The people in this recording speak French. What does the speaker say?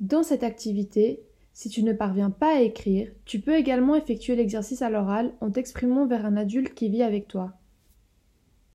Dans cette activité, si tu ne parviens pas à écrire, tu peux également effectuer l'exercice à l'oral en t'exprimant vers un adulte qui vit avec toi.